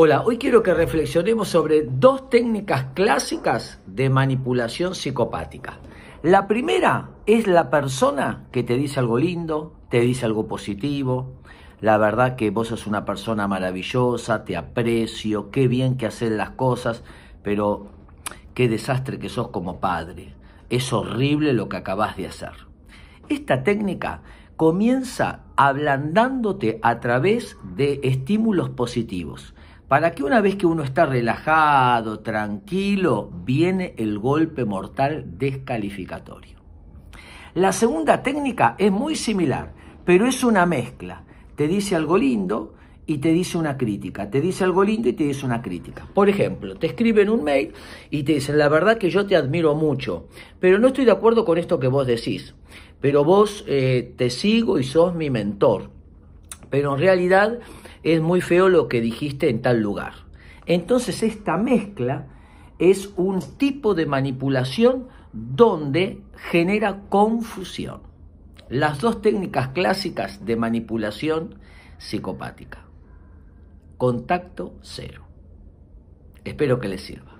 Hola, hoy quiero que reflexionemos sobre dos técnicas clásicas de manipulación psicopática. La primera es la persona que te dice algo lindo, te dice algo positivo, la verdad que vos sos una persona maravillosa, te aprecio, qué bien que haces las cosas, pero qué desastre que sos como padre. Es horrible lo que acabas de hacer. Esta técnica comienza ablandándote a través de estímulos positivos para que una vez que uno está relajado, tranquilo, viene el golpe mortal descalificatorio. La segunda técnica es muy similar, pero es una mezcla. Te dice algo lindo y te dice una crítica. Te dice algo lindo y te dice una crítica. Por ejemplo, te escriben un mail y te dicen, la verdad que yo te admiro mucho, pero no estoy de acuerdo con esto que vos decís. Pero vos eh, te sigo y sos mi mentor. Pero en realidad es muy feo lo que dijiste en tal lugar. Entonces esta mezcla es un tipo de manipulación donde genera confusión. Las dos técnicas clásicas de manipulación psicopática. Contacto cero. Espero que les sirva.